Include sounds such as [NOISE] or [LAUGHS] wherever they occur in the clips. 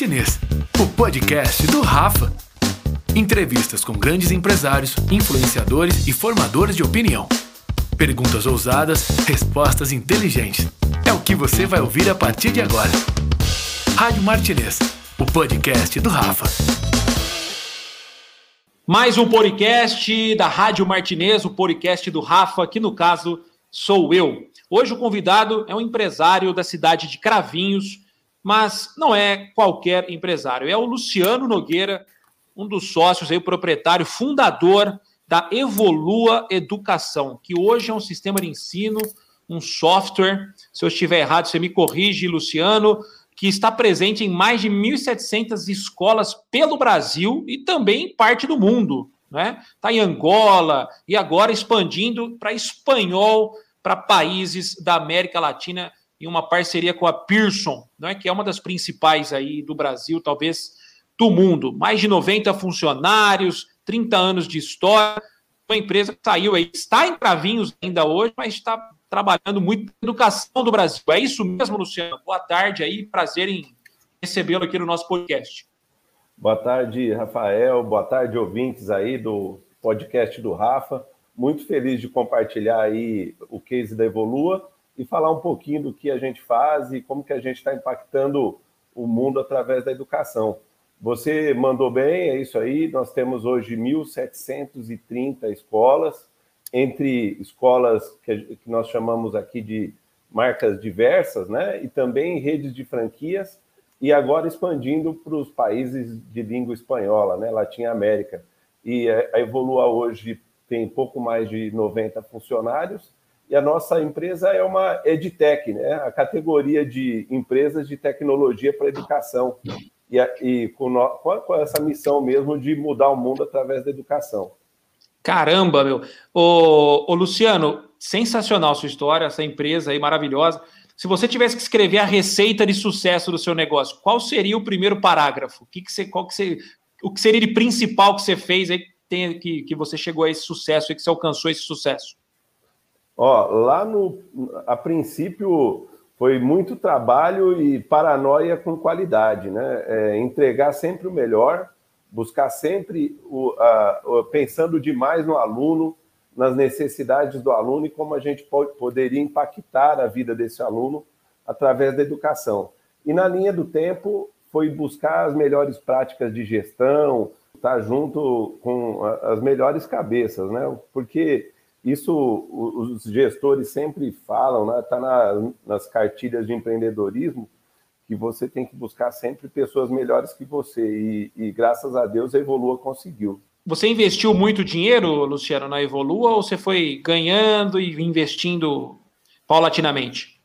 Martinez, o podcast do Rafa. Entrevistas com grandes empresários, influenciadores e formadores de opinião. Perguntas ousadas, respostas inteligentes. É o que você vai ouvir a partir de agora. Rádio Martinez, o podcast do Rafa. Mais um podcast da Rádio Martinez, o podcast do Rafa, que no caso sou eu. Hoje o convidado é um empresário da cidade de Cravinhos, mas não é qualquer empresário, é o Luciano Nogueira, um dos sócios aí, o proprietário, fundador da Evolua Educação, que hoje é um sistema de ensino, um software. Se eu estiver errado, você me corrige, Luciano, que está presente em mais de 1.700 escolas pelo Brasil e também em parte do mundo. Né? Está em Angola e agora expandindo para espanhol, para países da América Latina em uma parceria com a Pearson, né, que é uma das principais aí do Brasil, talvez do mundo. Mais de 90 funcionários, 30 anos de história. Uma empresa que saiu aí, está em Cravinhos ainda hoje, mas está trabalhando muito na educação do Brasil. É isso mesmo, Luciano? Boa tarde aí, prazer em recebê-lo aqui no nosso podcast. Boa tarde, Rafael. Boa tarde, ouvintes aí do podcast do Rafa. Muito feliz de compartilhar aí o case da Evolua e falar um pouquinho do que a gente faz e como que a gente está impactando o mundo através da educação. Você mandou bem, é isso aí. Nós temos hoje 1.730 escolas, entre escolas que, nós chamamos aqui de marcas diversas, né? E também redes de franquias, e agora expandindo para os países de língua espanhola, né? Latim América. E a Evolua hoje tem pouco mais de 90 funcionários e a nossa empresa é uma EdTech, né? a categoria de empresas de tecnologia para educação, e, e com, no, com, essa missão mesmo de mudar o mundo através da educação. Caramba, meu. Ô, ô, Luciano, sensacional sua história, essa empresa aí maravilhosa. Se você tivesse que escrever a receita de sucesso do seu negócio, qual seria o primeiro parágrafo? O que, que você, qual que você, o que seria de principal que você fez aí que, que você chegou a esse sucesso e que você alcançou esse sucesso? Ó, lá no, a princípio foi muito trabalho e paranoia com qualidade, né? É, entregar sempre o melhor, buscar sempre o, a, o, pensando demais no aluno, nas necessidades do aluno e como a gente pode, poderia impactar a vida desse aluno através da educação. E na linha do tempo foi buscar as melhores práticas de gestão, estar junto com as melhores cabeças, né? Porque isso os gestores sempre falam, né? Está na, nas cartilhas de empreendedorismo que você tem que buscar sempre pessoas melhores que você e, e graças a Deus a Evolua conseguiu. Você investiu muito dinheiro, Luciano, na Evolua ou você foi ganhando e investindo paulatinamente?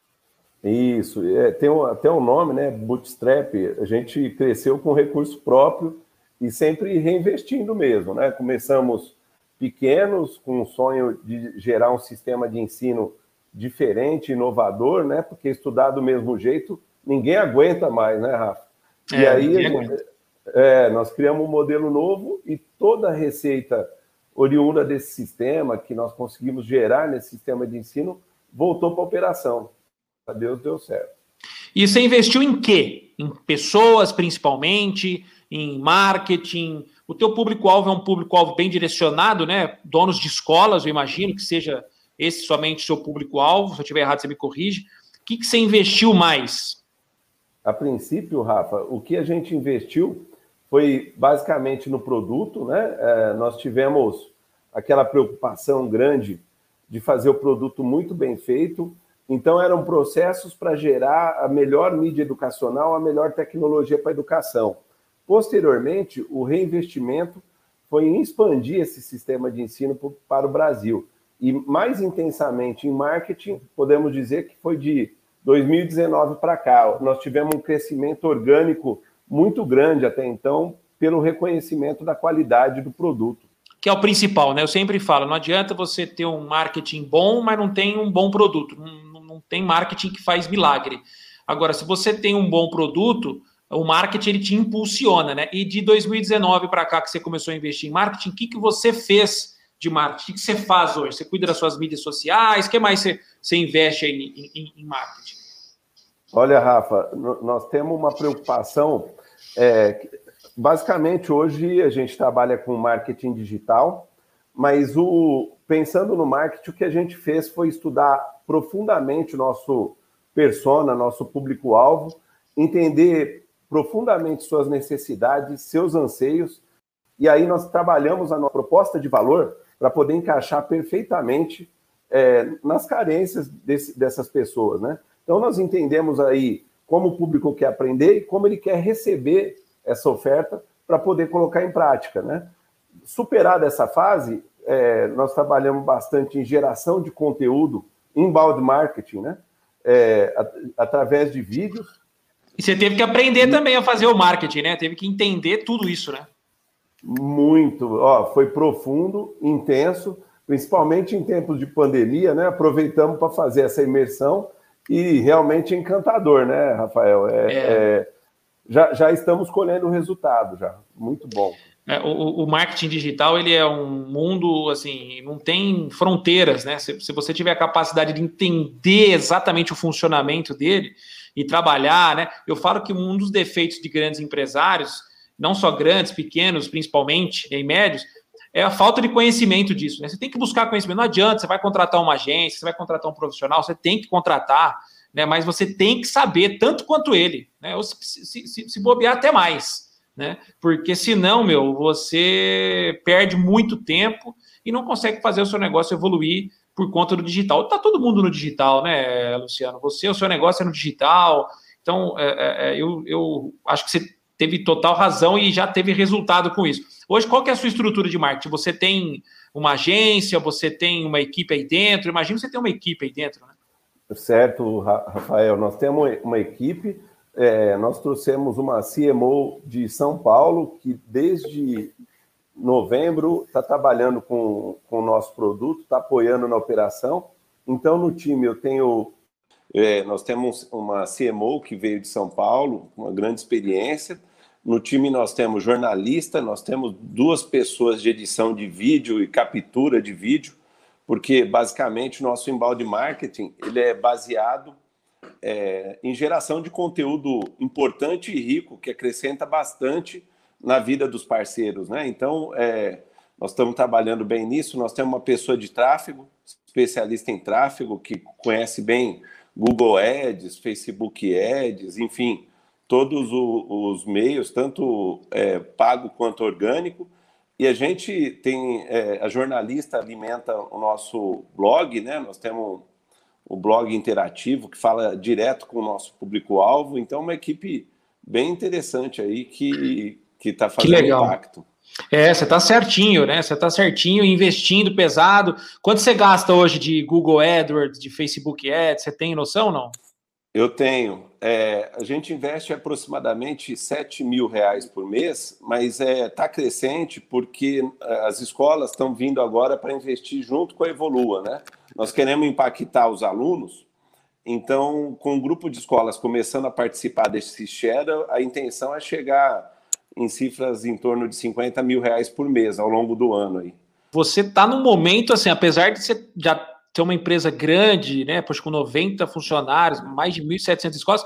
Isso, é, tem um, até um nome, né? Bootstrap. A gente cresceu com recurso próprio e sempre reinvestindo mesmo, né? Começamos pequenos, com o sonho de gerar um sistema de ensino diferente, inovador, né? Porque estudar do mesmo jeito, ninguém aguenta mais, né, Rafa? É, e aí gente, é, nós criamos um modelo novo e toda a receita oriunda desse sistema que nós conseguimos gerar nesse sistema de ensino voltou para a operação. A Deus deu certo. E você investiu em quê? Em pessoas, principalmente, em marketing, o teu público-alvo é um público-alvo bem direcionado, né? Donos de escolas, eu imagino que seja esse somente o seu público-alvo. Se eu estiver errado, você me corrige. O que, que você investiu mais? A princípio, Rafa, o que a gente investiu foi basicamente no produto, né? É, nós tivemos aquela preocupação grande de fazer o produto muito bem feito. Então, eram processos para gerar a melhor mídia educacional, a melhor tecnologia para a educação. Posteriormente, o reinvestimento foi em expandir esse sistema de ensino para o Brasil. E mais intensamente em marketing, podemos dizer que foi de 2019 para cá. Nós tivemos um crescimento orgânico muito grande até então, pelo reconhecimento da qualidade do produto. Que é o principal, né? Eu sempre falo: não adianta você ter um marketing bom, mas não tem um bom produto. Não, não tem marketing que faz milagre. Agora, se você tem um bom produto, o marketing ele te impulsiona, né? E de 2019 para cá que você começou a investir em marketing, o que, que você fez de marketing? O que você faz hoje? Você cuida das suas mídias sociais? O que mais você, você investe em, em, em marketing? Olha, Rafa, nós temos uma preocupação É, basicamente, hoje a gente trabalha com marketing digital, mas o, pensando no marketing, o que a gente fez foi estudar profundamente nosso persona, nosso público-alvo, entender profundamente suas necessidades, seus anseios, e aí nós trabalhamos a nossa proposta de valor para poder encaixar perfeitamente é, nas carências desse, dessas pessoas, né? Então nós entendemos aí como o público quer aprender e como ele quer receber essa oferta para poder colocar em prática, né? Superada essa fase, é, nós trabalhamos bastante em geração de conteúdo, inbound marketing, né? É, através de vídeos. E você teve que aprender também a fazer o marketing, né? Teve que entender tudo isso, né? Muito, ó, foi profundo, intenso, principalmente em tempos de pandemia, né? Aproveitamos para fazer essa imersão e realmente encantador, né, Rafael? É, é. É, já, já estamos colhendo o resultado, já. Muito bom. É, o, o, marketing digital ele é um mundo assim, não tem fronteiras, né? Se, se, você tiver a capacidade de entender exatamente o funcionamento dele e trabalhar, né? Eu falo que um dos defeitos de grandes empresários, não só grandes, pequenos, principalmente, e médios, é a falta de conhecimento disso. Né? Você tem que buscar conhecimento. Não adianta, você vai contratar uma agência, você vai contratar um profissional, você tem que contratar, né? Mas você tem que saber tanto quanto ele, né? Ou se, se, se, se bobear até mais né? Porque senão, meu, você perde muito tempo e não consegue fazer o seu negócio evoluir por conta do digital. Tá todo mundo no digital, né, Luciano? Você, o seu negócio é no digital. Então, é, é, é, eu, eu acho que você teve total razão e já teve resultado com isso. Hoje, qual que é a sua estrutura de marketing? Você tem uma agência, você tem uma equipe aí dentro? Imagina você tem uma equipe aí dentro, né? Certo, Rafael. Nós temos uma equipe é, nós trouxemos uma CMO de São Paulo, que desde novembro está trabalhando com, com o nosso produto, está apoiando na operação. Então, no time, eu tenho. É, nós temos uma CMO que veio de São Paulo, uma grande experiência. No time, nós temos jornalista, nós temos duas pessoas de edição de vídeo e captura de vídeo, porque basicamente o nosso embalde marketing ele é baseado é, em geração de conteúdo importante e rico, que acrescenta bastante na vida dos parceiros. Né? Então, é, nós estamos trabalhando bem nisso. Nós temos uma pessoa de tráfego, especialista em tráfego, que conhece bem Google Ads, Facebook Ads, enfim, todos os meios, tanto é, pago quanto orgânico. E a gente tem, é, a jornalista alimenta o nosso blog, né? Nós temos o blog interativo que fala direto com o nosso público-alvo. Então, uma equipe bem interessante aí que está fazendo que impacto. É, você está certinho, né? Você está certinho, investindo pesado. Quanto você gasta hoje de Google AdWords, de Facebook Ads? Você tem noção não? Eu tenho. É, a gente investe aproximadamente 7 mil reais por mês, mas está é, tá crescente porque é, as escolas estão vindo agora para investir junto com a Evolua, né? Nós queremos impactar os alunos, então, com um grupo de escolas começando a participar desse share, a intenção é chegar em cifras em torno de 50 mil reais por mês ao longo do ano aí. Você está num momento assim, apesar de você já ter uma empresa grande, né, pois com 90 funcionários, mais de 1.700 escolas,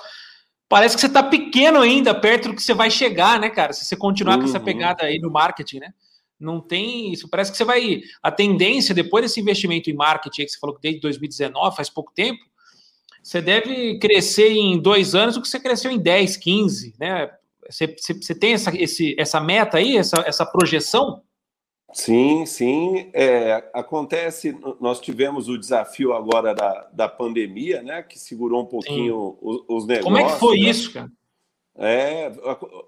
parece que você está pequeno ainda, perto do que você vai chegar, né, cara? Se você continuar uhum. com essa uhum. pegada aí no marketing, né? Não tem isso. Parece que você vai. A tendência, depois desse investimento em marketing que você falou que desde 2019, faz pouco tempo, você deve crescer em dois anos o que você cresceu em 10, 15, né? Você, você, tem essa, esse, essa meta aí, essa, essa projeção? Sim, sim. É, acontece, nós tivemos o desafio agora da, da pandemia, né? Que segurou um pouquinho os, os, negócios. Como é que foi né? isso, cara? É,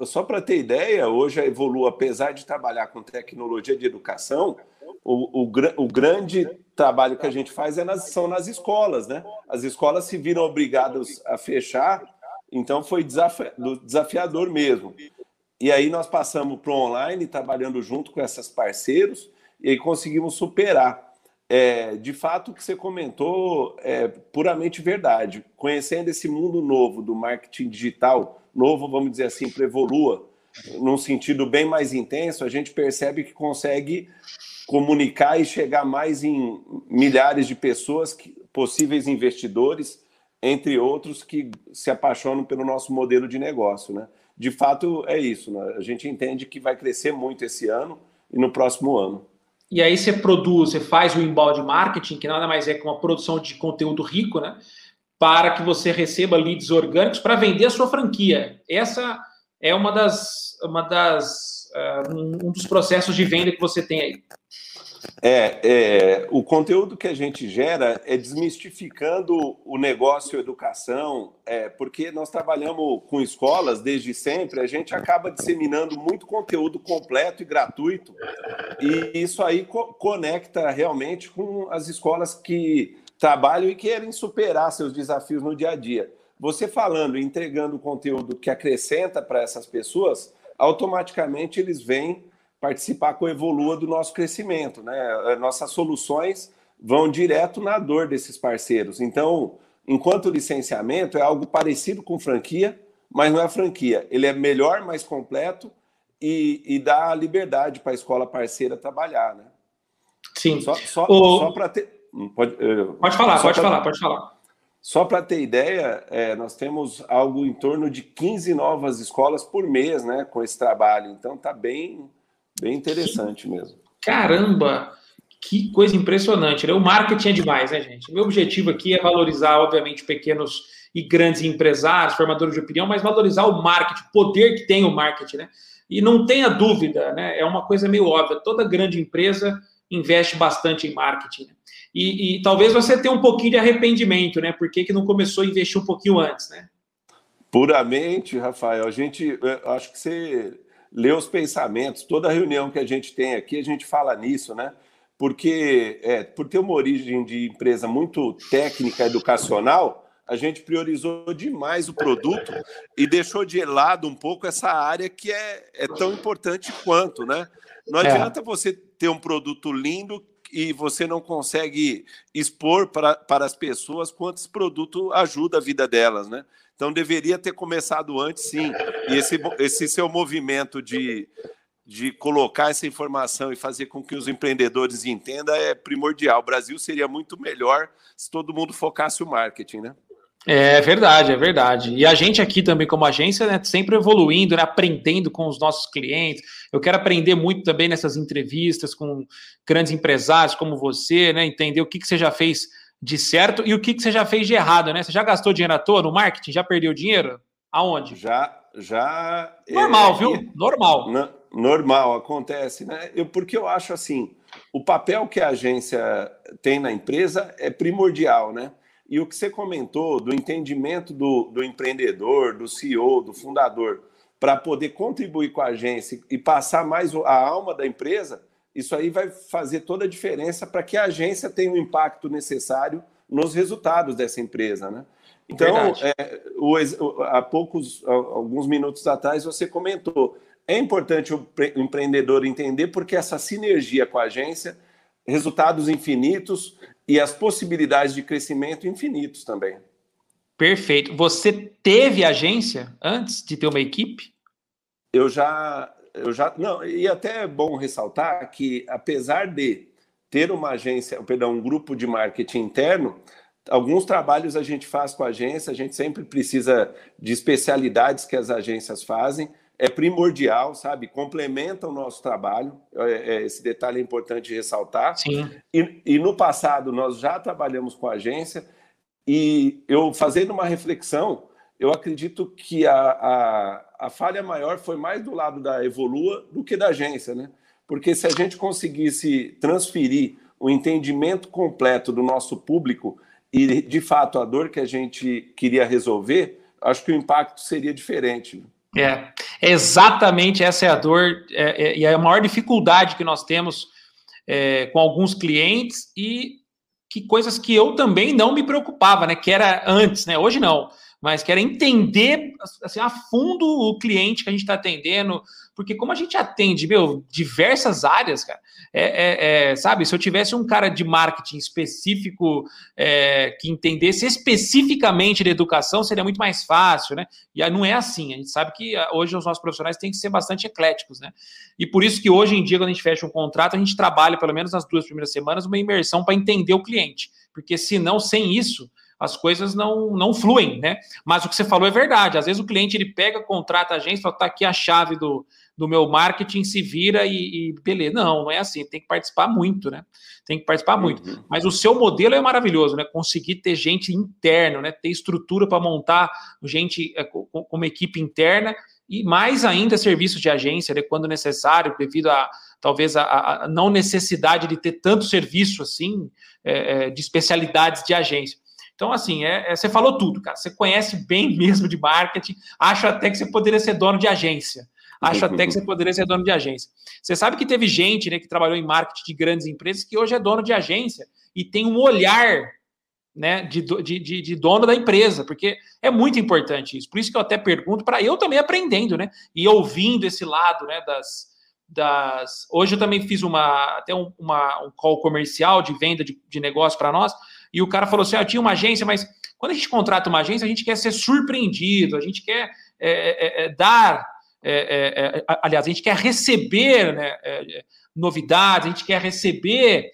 só para ter ideia, hoje a Evolu, apesar de trabalhar com tecnologia de educação, o, o, o grande trabalho que a gente faz é nas, são nas escolas, né? As escolas se viram obrigadas a fechar, então foi desafiador mesmo. E aí nós passamos para o online, trabalhando junto com esses parceiros, e conseguimos superar. É, de fato, o que você comentou é puramente verdade. Conhecendo esse mundo novo do marketing digital, novo, vamos dizer assim, para Evolua, num sentido bem mais intenso, a gente percebe que consegue comunicar e chegar mais em milhares de pessoas, possíveis investidores, entre outros que se apaixonam pelo nosso modelo de negócio, né? De fato, é isso. Né? A gente entende que vai crescer muito esse ano e no próximo ano. E aí você produz, você faz o inbound marketing, que nada mais é que uma produção de conteúdo rico, né? Para que você receba leads orgânicos para vender a sua franquia. Essa é uma das, uma das uh, um dos processos de venda que você tem aí. É, é, o conteúdo que a gente gera é desmistificando o negócio educação, é, porque nós trabalhamos com escolas desde sempre, a gente acaba disseminando muito conteúdo completo e gratuito, e isso aí co conecta realmente com as escolas que trabalham e querem superar seus desafios no dia a dia. Você falando e entregando conteúdo que acrescenta para essas pessoas, automaticamente eles vêm participar com a Evolua do nosso crescimento. Né? Nossas soluções vão direto na dor desses parceiros. Então, enquanto licenciamento é algo parecido com franquia, mas não é franquia. Ele é melhor, mais completo e, e dá liberdade para a escola parceira trabalhar. Né? Sim. Só, só, o... só para ter. Pode, pode falar, pode pra... falar, pode falar. Só para ter ideia, é, nós temos algo em torno de 15 novas escolas por mês né, com esse trabalho. Então, está bem, Bem interessante mesmo. Caramba! Que coisa impressionante, né? O marketing é demais, né, gente? Meu objetivo aqui é valorizar, obviamente, pequenos e grandes empresários, formadores de opinião, mas valorizar o marketing, o poder que tem o marketing, né? E não tenha dúvida, né? É uma coisa meio óbvia. Toda grande empresa investe bastante em marketing. Né? E, e, talvez você tenha um pouquinho de arrependimento, né? Por que, que não começou a investir um pouquinho antes, né? Puramente, Rafael. A gente, acho que você ler os pensamentos. Toda reunião que a gente tem aqui, a gente fala nisso, né? Porque, é, por ter uma origem de empresa muito técnica, educacional, a gente priorizou demais o produto e deixou de lado um pouco essa área que é, é tão importante quanto, né? Não é. adianta é. você ter um produto lindo e você não consegue expor para, para as pessoas quanto esse produto ajuda a vida delas, né? Então deveria ter começado antes, sim. E esse, esse seu movimento de, de colocar essa informação e fazer com que os empreendedores entendam é primordial. O Brasil seria muito melhor se todo mundo focasse o marketing, né? É verdade, é verdade. E a gente aqui também, como agência, né, sempre evoluindo, né, aprendendo com os nossos clientes. Eu quero aprender muito também nessas entrevistas com grandes empresários como você, né? Entender o que, que você já fez de certo e o que, que você já fez de errado, né? Você já gastou dinheiro à toa no marketing? Já perdeu dinheiro? Aonde? Já, já. Normal, é, viu? Normal. Na, normal, acontece, né? Eu, porque eu acho assim, o papel que a agência tem na empresa é primordial, né? E o que você comentou do entendimento do, do empreendedor, do CEO, do fundador, para poder contribuir com a agência e passar mais a alma da empresa, isso aí vai fazer toda a diferença para que a agência tenha o impacto necessário nos resultados dessa empresa, né? Então, é, o, há poucos, alguns minutos atrás, você comentou, é importante o empreendedor entender porque essa sinergia com a agência, resultados infinitos e as possibilidades de crescimento infinitos também. Perfeito. Você teve agência antes de ter uma equipe? Eu já, eu já não e até é bom ressaltar que apesar de ter uma agência, perdão, um grupo de marketing interno, alguns trabalhos a gente faz com a agência, a gente sempre precisa de especialidades que as agências fazem, é primordial, sabe? Complementa o nosso trabalho, é, é, esse detalhe é importante ressaltar. Sim. E, e no passado nós já trabalhamos com a agência e eu fazendo uma reflexão, eu acredito que a, a, a falha maior foi mais do lado da Evolua do que da agência, né? Porque se a gente conseguisse transferir o entendimento completo do nosso público e, de fato, a dor que a gente queria resolver, acho que o impacto seria diferente. É, exatamente essa é a dor é, é, e é a maior dificuldade que nós temos é, com alguns clientes e que coisas que eu também não me preocupava, né? Que era antes, né? Hoje não mas quero entender assim, a fundo o cliente que a gente está atendendo, porque como a gente atende, meu, diversas áreas, cara, é, é, é, sabe, se eu tivesse um cara de marketing específico é, que entendesse especificamente de educação, seria muito mais fácil, né? E não é assim, a gente sabe que ah, hoje os nossos profissionais têm que ser bastante ecléticos, né? E por isso que hoje em dia, quando a gente fecha um contrato, a gente trabalha, pelo menos nas duas primeiras semanas, uma imersão para entender o cliente, porque senão, sem isso, as coisas não, não fluem, né? Mas o que você falou é verdade. Às vezes o cliente ele pega, contrata a agência, fala, tá aqui a chave do, do meu marketing, se vira e, e beleza. Não, não é assim, tem que participar muito, né? Tem que participar muito. Uhum. Mas o seu modelo é maravilhoso, né? Conseguir ter gente interna, né? Ter estrutura para montar gente é, com, com uma equipe interna e mais ainda serviços de agência, né, quando necessário, devido a talvez a, a não necessidade de ter tanto serviço assim é, de especialidades de agência. Então, assim, é, é, você falou tudo, cara. Você conhece bem [LAUGHS] mesmo de marketing. Acho até que você poderia ser dono de agência. Acho até que você poderia ser dono de agência. Você sabe que teve gente né, que trabalhou em marketing de grandes empresas que hoje é dono de agência e tem um olhar né, de, de, de, dono da empresa, porque é muito importante isso. Por isso que eu até pergunto para eu também aprendendo, né, e ouvindo esse lado, né, das, das. Hoje eu também fiz uma até um, uma, um call comercial de venda de, de negócio para nós, e o cara falou assim: ah, eu tinha uma agência, mas quando a gente contrata uma agência, a gente quer ser surpreendido, a gente quer é, é, é, dar. É, é, aliás, a gente quer receber né, novidades, a gente quer receber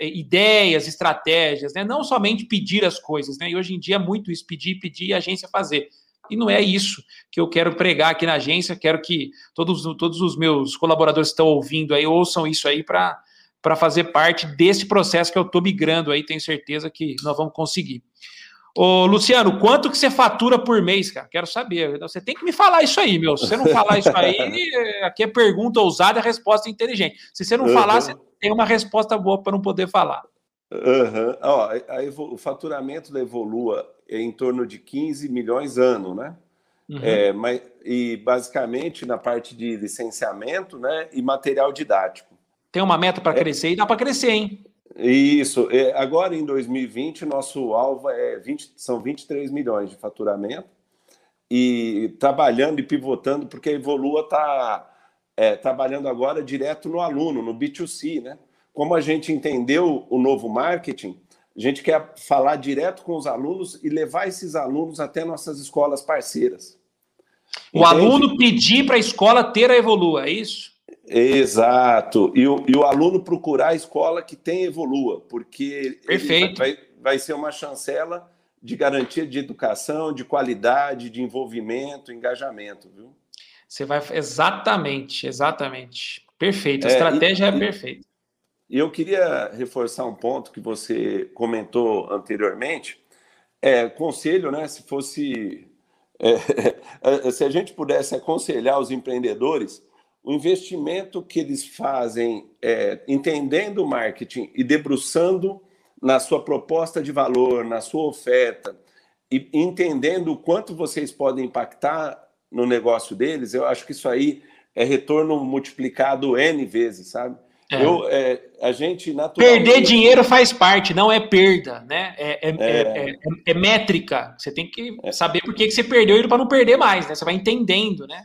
ideias, estratégias, né? não somente pedir as coisas. Né? E hoje em dia é muito isso, pedir, pedir e a agência fazer. E não é isso que eu quero pregar aqui na agência, quero que todos, todos os meus colaboradores que estão ouvindo aí ouçam isso aí para para fazer parte desse processo que eu estou migrando aí, tenho certeza que nós vamos conseguir. Ô, Luciano, quanto que você fatura por mês, cara? Quero saber. Você tem que me falar isso aí, meu. Se você não falar isso aí, [LAUGHS] aqui é pergunta ousada, resposta inteligente. Se você não uhum. falar, você tem uma resposta boa para não poder falar. Uhum. Ó, o faturamento da Evolua é em torno de 15 milhões ano, né? Uhum. É, mas, e basicamente na parte de licenciamento né, e material didático. Tem uma meta para é, crescer e dá para crescer, hein? Isso. É, agora em 2020, nosso alvo é 20, são 23 milhões de faturamento e trabalhando e pivotando, porque a Evolua está é, trabalhando agora direto no aluno, no B2C, né? Como a gente entendeu o novo marketing, a gente quer falar direto com os alunos e levar esses alunos até nossas escolas parceiras. O Entende? aluno pedir para a escola ter a Evolua, é isso? Exato. E o, e o aluno procurar a escola que tem Evolua, porque Perfeito. Vai, vai ser uma chancela de garantia de educação, de qualidade, de envolvimento, engajamento, viu? Você vai. Exatamente, exatamente. Perfeito. A é, estratégia e, é perfeita. E eu queria reforçar um ponto que você comentou anteriormente. É, conselho, né? Se fosse. [LAUGHS] É, se a gente pudesse aconselhar os empreendedores, o investimento que eles fazem é, entendendo o marketing e debruçando na sua proposta de valor, na sua oferta, e entendendo o quanto vocês podem impactar no negócio deles, eu acho que isso aí é retorno multiplicado N vezes, sabe? É. Eu, é, a gente naturalmente... Perder dinheiro faz parte, não é perda, né? É, é, é. é, é métrica. Você tem que saber por que, você perdeu ele para não perder mais, né? Você vai entendendo, né?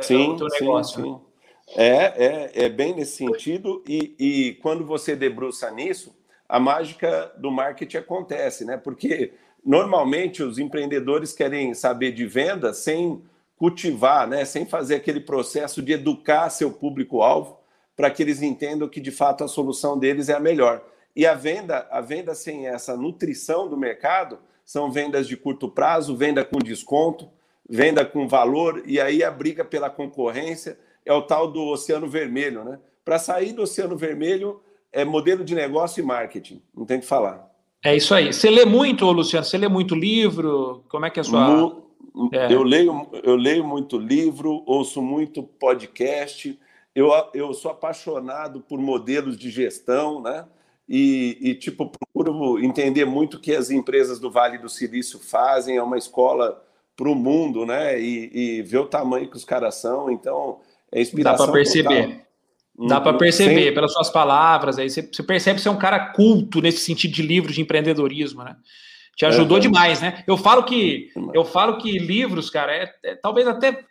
Sim, o negócio. Sim, sim. É, é, é bem nesse sentido, e, e quando você debruça nisso, a mágica do marketing acontece, né? Porque normalmente os empreendedores querem saber de venda sem cultivar, né, sem fazer aquele processo de educar seu público-alvo para que eles entendam que de fato a solução deles é a melhor. E a venda, a venda sem essa nutrição do mercado são vendas de curto prazo, venda com desconto, venda com valor, e aí a briga pela concorrência é o tal do oceano vermelho, né? Para sair do oceano vermelho é modelo de negócio e marketing, não tem que falar. É isso aí. Você lê muito, Luciano? Você lê muito livro? Como é que é a sua. É. Eu, leio, eu leio muito livro, ouço muito podcast. Eu, eu sou apaixonado por modelos de gestão, né? E, e, tipo, procuro entender muito o que as empresas do Vale do Silício fazem. É uma escola para o mundo, né? E, e, ver o tamanho que os caras são. Então, é inspiração. Dá para perceber. Total. Dá para uhum. perceber pelas suas palavras. Aí você, você percebe que você é um cara culto nesse sentido de livros de empreendedorismo, né? Te ajudou é, demais, né? Eu falo que eu falo que livros, cara, é, é, talvez até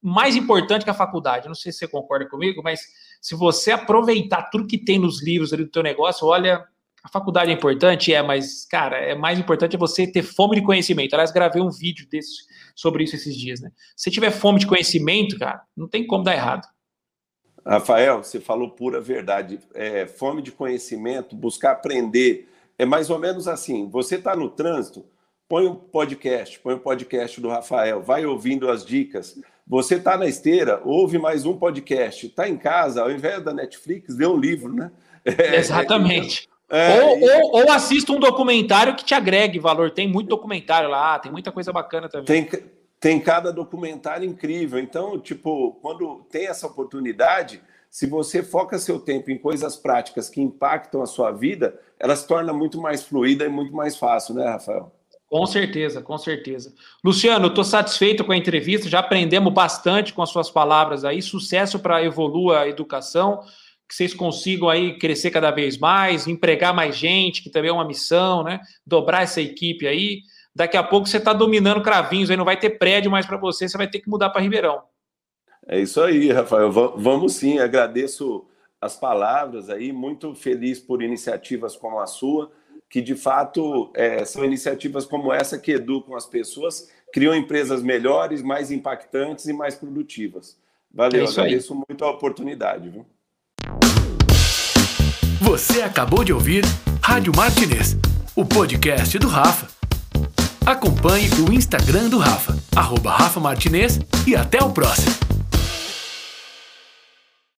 mais importante que a faculdade. Não sei se você concorda comigo, mas se você aproveitar tudo que tem nos livros ali do teu negócio, olha, a faculdade é importante, é, mas cara, é mais importante é você ter fome de conhecimento. Aliás, gravei um vídeo desse sobre isso esses dias, né? Se tiver fome de conhecimento, cara, não tem como dar errado. Rafael, você falou pura verdade. É, fome de conhecimento, buscar aprender é mais ou menos assim: você está no trânsito, põe o um podcast, põe o um podcast do Rafael, vai ouvindo as dicas. Você está na esteira, ouve mais um podcast. Está em casa, ao invés da Netflix, lê um livro, né? [LAUGHS] É, Exatamente. É, ou, e... ou, ou, assista um documentário que te agregue valor. Tem muito documentário lá, tem muita coisa bacana também. Tem, tem cada documentário incrível. Então, tipo, quando tem essa oportunidade, se você foca seu tempo em coisas práticas que impactam a sua vida, ela se torna muito mais fluida e muito mais fácil, né, Rafael? Com certeza, com certeza. Luciano, estou satisfeito com a entrevista, já aprendemos bastante com as suas palavras aí. Sucesso para Evolua a Educação, que vocês consigam aí crescer cada vez mais, empregar mais gente, que também é uma missão, né? Dobrar essa equipe aí. Daqui a pouco você está dominando cravinhos, aí não vai ter prédio mais para você, você vai ter que mudar para Ribeirão. É isso aí, Rafael. Vamos sim, agradeço as palavras aí, muito feliz por iniciativas como a sua que de fato é, são iniciativas como essa que educam as pessoas, criam empresas melhores, mais impactantes e mais produtivas. Valeu, é agradeço aí. muito a oportunidade. Viu? Você acabou de ouvir Rádio Martinez, o podcast do Rafa. Acompanhe o Instagram do Rafa, arroba Rafa Martinez, e até o próximo.